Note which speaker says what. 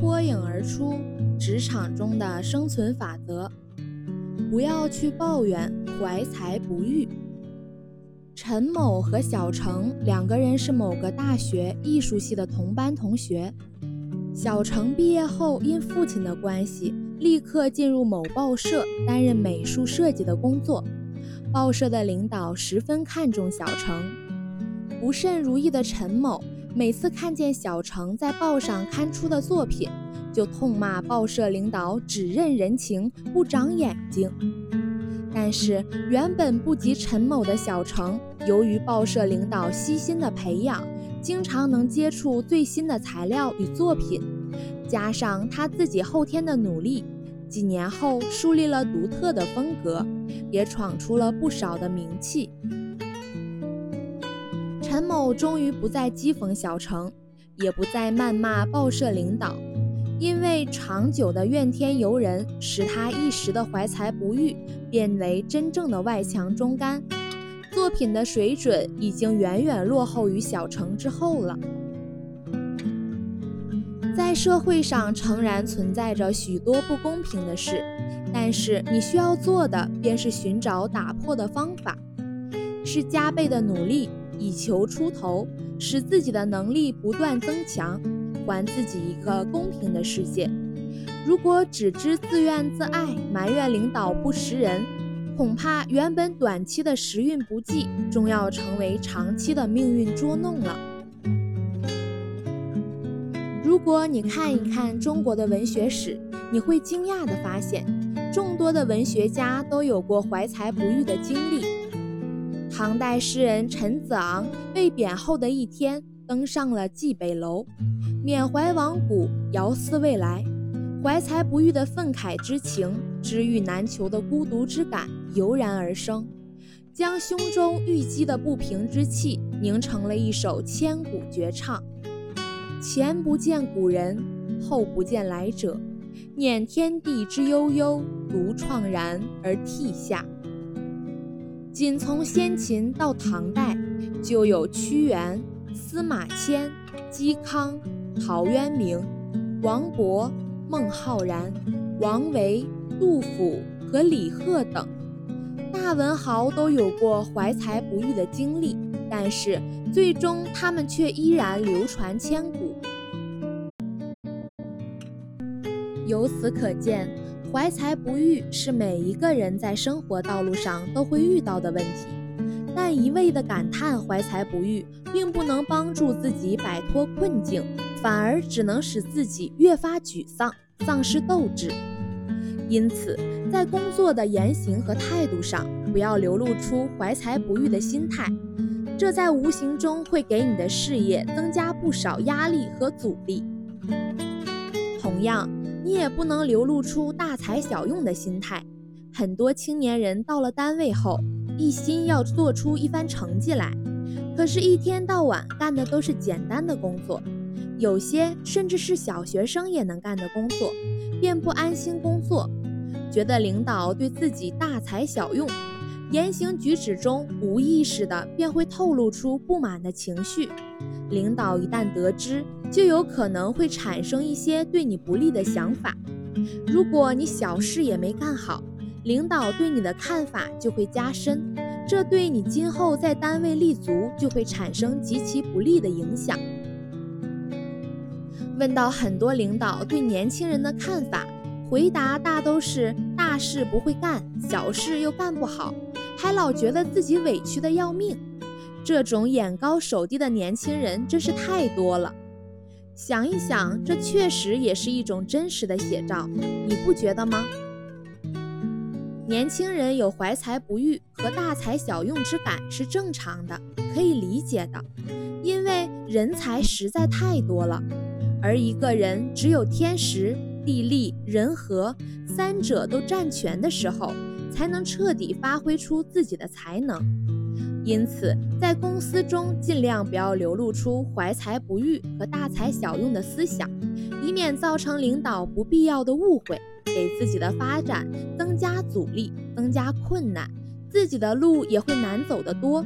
Speaker 1: 脱颖而出，职场中的生存法则：不要去抱怨怀才不遇。陈某和小程两个人是某个大学艺术系的同班同学。小程毕业后，因父亲的关系，立刻进入某报社担任美术设计的工作。报社的领导十分看重小程。不甚如意的陈某，每次看见小程在报上刊出的作品，就痛骂报社领导只认人情，不长眼睛。但是原本不及陈某的小程，由于报社领导悉心的培养，经常能接触最新的材料与作品，加上他自己后天的努力，几年后树立了独特的风格，也闯出了不少的名气。陈某终于不再讥讽小程，也不再谩骂报社领导。因为长久的怨天尤人，使他一时的怀才不遇变为真正的外强中干，作品的水准已经远远落后于小程之后了。在社会上诚然存在着许多不公平的事，但是你需要做的便是寻找打破的方法，是加倍的努力以求出头，使自己的能力不断增强。还自己一个公平的世界。如果只知自怨自艾，埋怨领导不识人，恐怕原本短期的时运不济，终要成为长期的命运捉弄了。如果你看一看中国的文学史，你会惊讶地发现，众多的文学家都有过怀才不遇的经历。唐代诗人陈子昂被贬后的一天，登上了蓟北楼。缅怀亡古，遥思未来，怀才不遇的愤慨之情，知遇难求的孤独之感油然而生，将胸中郁积的不平之气凝成了一首千古绝唱。前不见古人，后不见来者，念天地之悠悠，独怆然而涕下。仅从先秦到唐代，就有屈原、司马迁、嵇康。陶渊明、王勃、孟浩然、王维、杜甫和李贺等大文豪都有过怀才不遇的经历，但是最终他们却依然流传千古。由此可见，怀才不遇是每一个人在生活道路上都会遇到的问题。但一味的感叹怀才不遇，并不能帮助自己摆脱困境。反而只能使自己越发沮丧，丧失斗志。因此，在工作的言行和态度上，不要流露出怀才不遇的心态，这在无形中会给你的事业增加不少压力和阻力。同样，你也不能流露出大材小用的心态。很多青年人到了单位后，一心要做出一番成绩来，可是，一天到晚干的都是简单的工作。有些甚至是小学生也能干的工作，便不安心工作，觉得领导对自己大材小用，言行举止中无意识的便会透露出不满的情绪。领导一旦得知，就有可能会产生一些对你不利的想法。如果你小事也没干好，领导对你的看法就会加深，这对你今后在单位立足就会产生极其不利的影响。问到很多领导对年轻人的看法，回答大都是大事不会干，小事又干不好，还老觉得自己委屈的要命。这种眼高手低的年轻人真是太多了。想一想，这确实也是一种真实的写照，你不觉得吗？年轻人有怀才不遇和大材小用之感是正常的，可以理解的，因为人才实在太多了。而一个人只有天时、地利、人和三者都占全的时候，才能彻底发挥出自己的才能。因此，在公司中尽量不要流露出怀才不遇和大材小用的思想，以免造成领导不必要的误会，给自己的发展增加阻力、增加困难，自己的路也会难走得多。